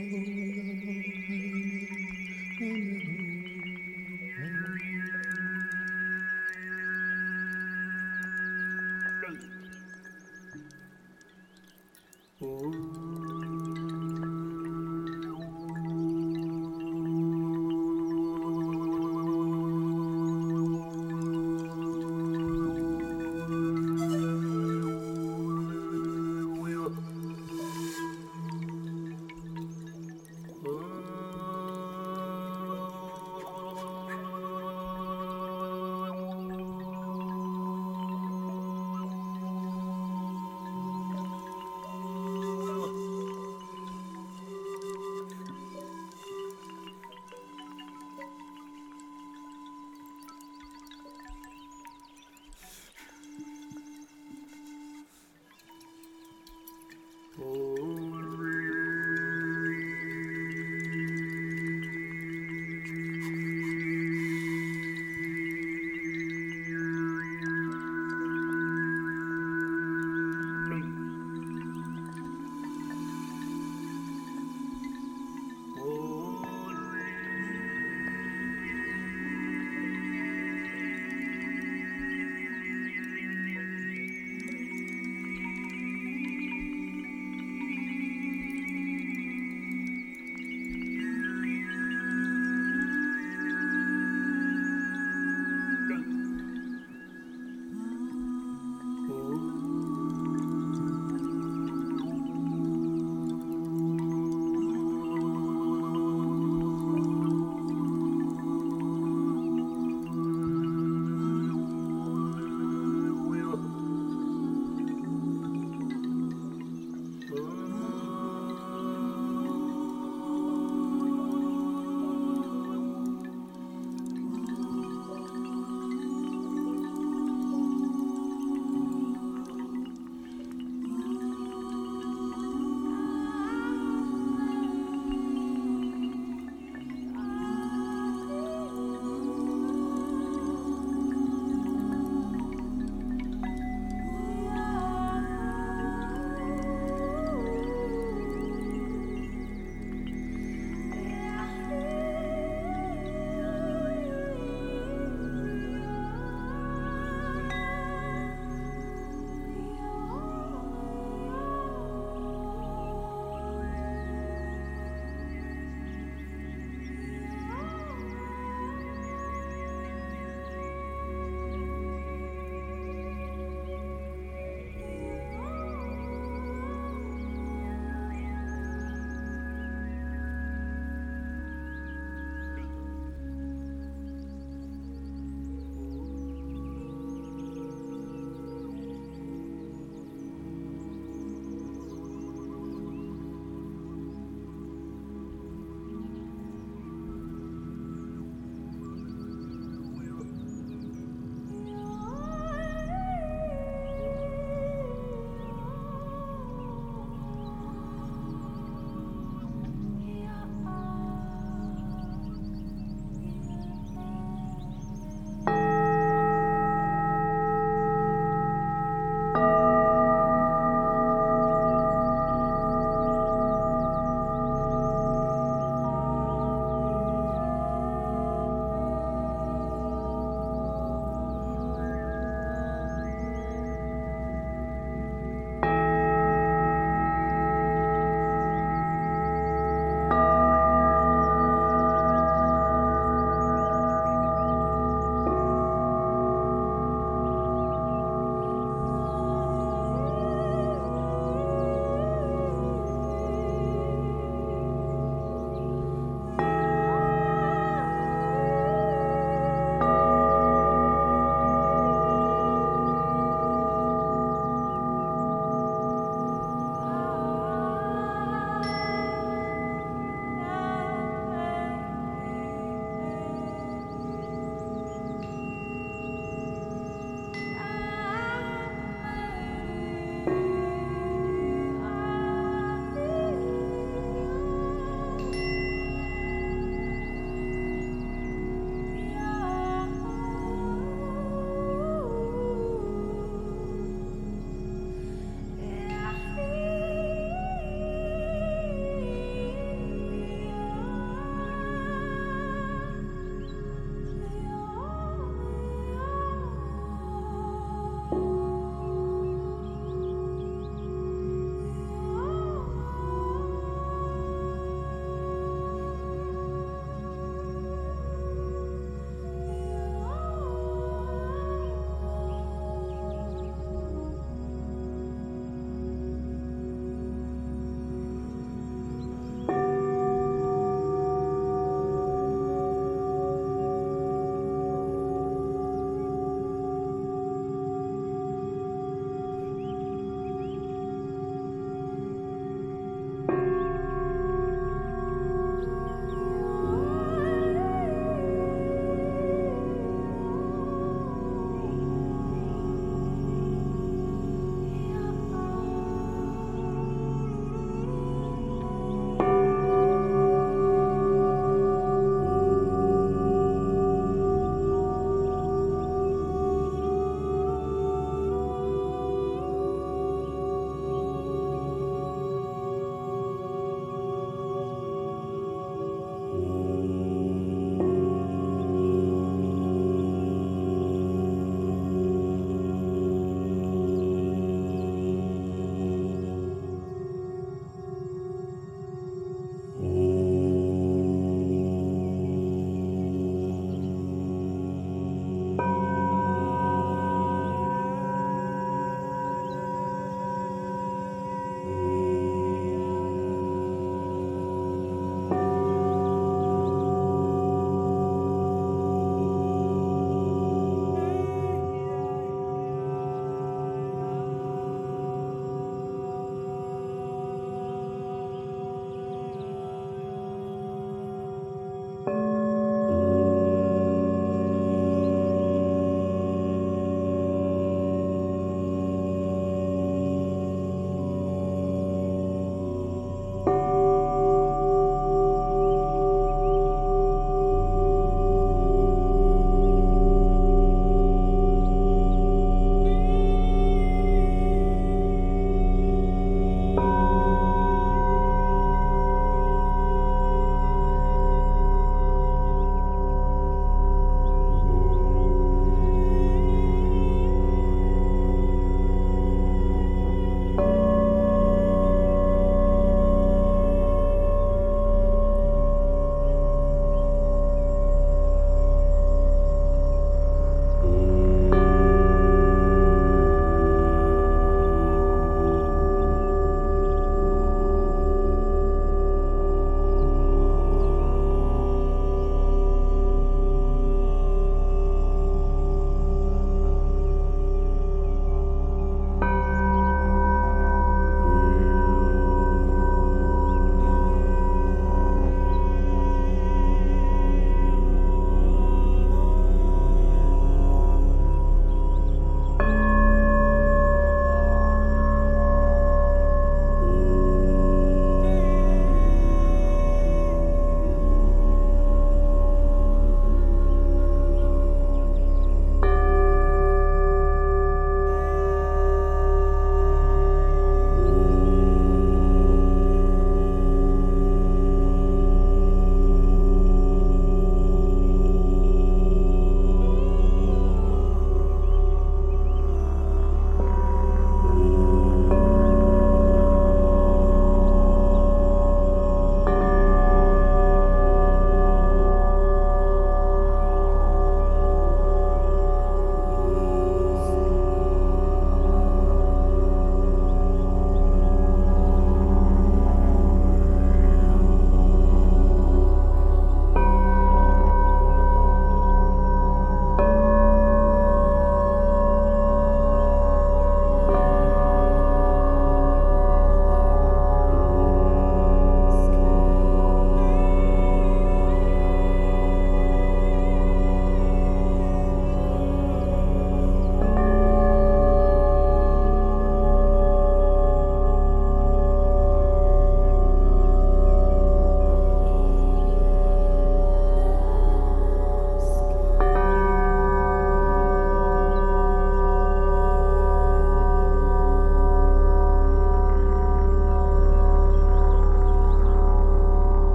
Mm-hmm.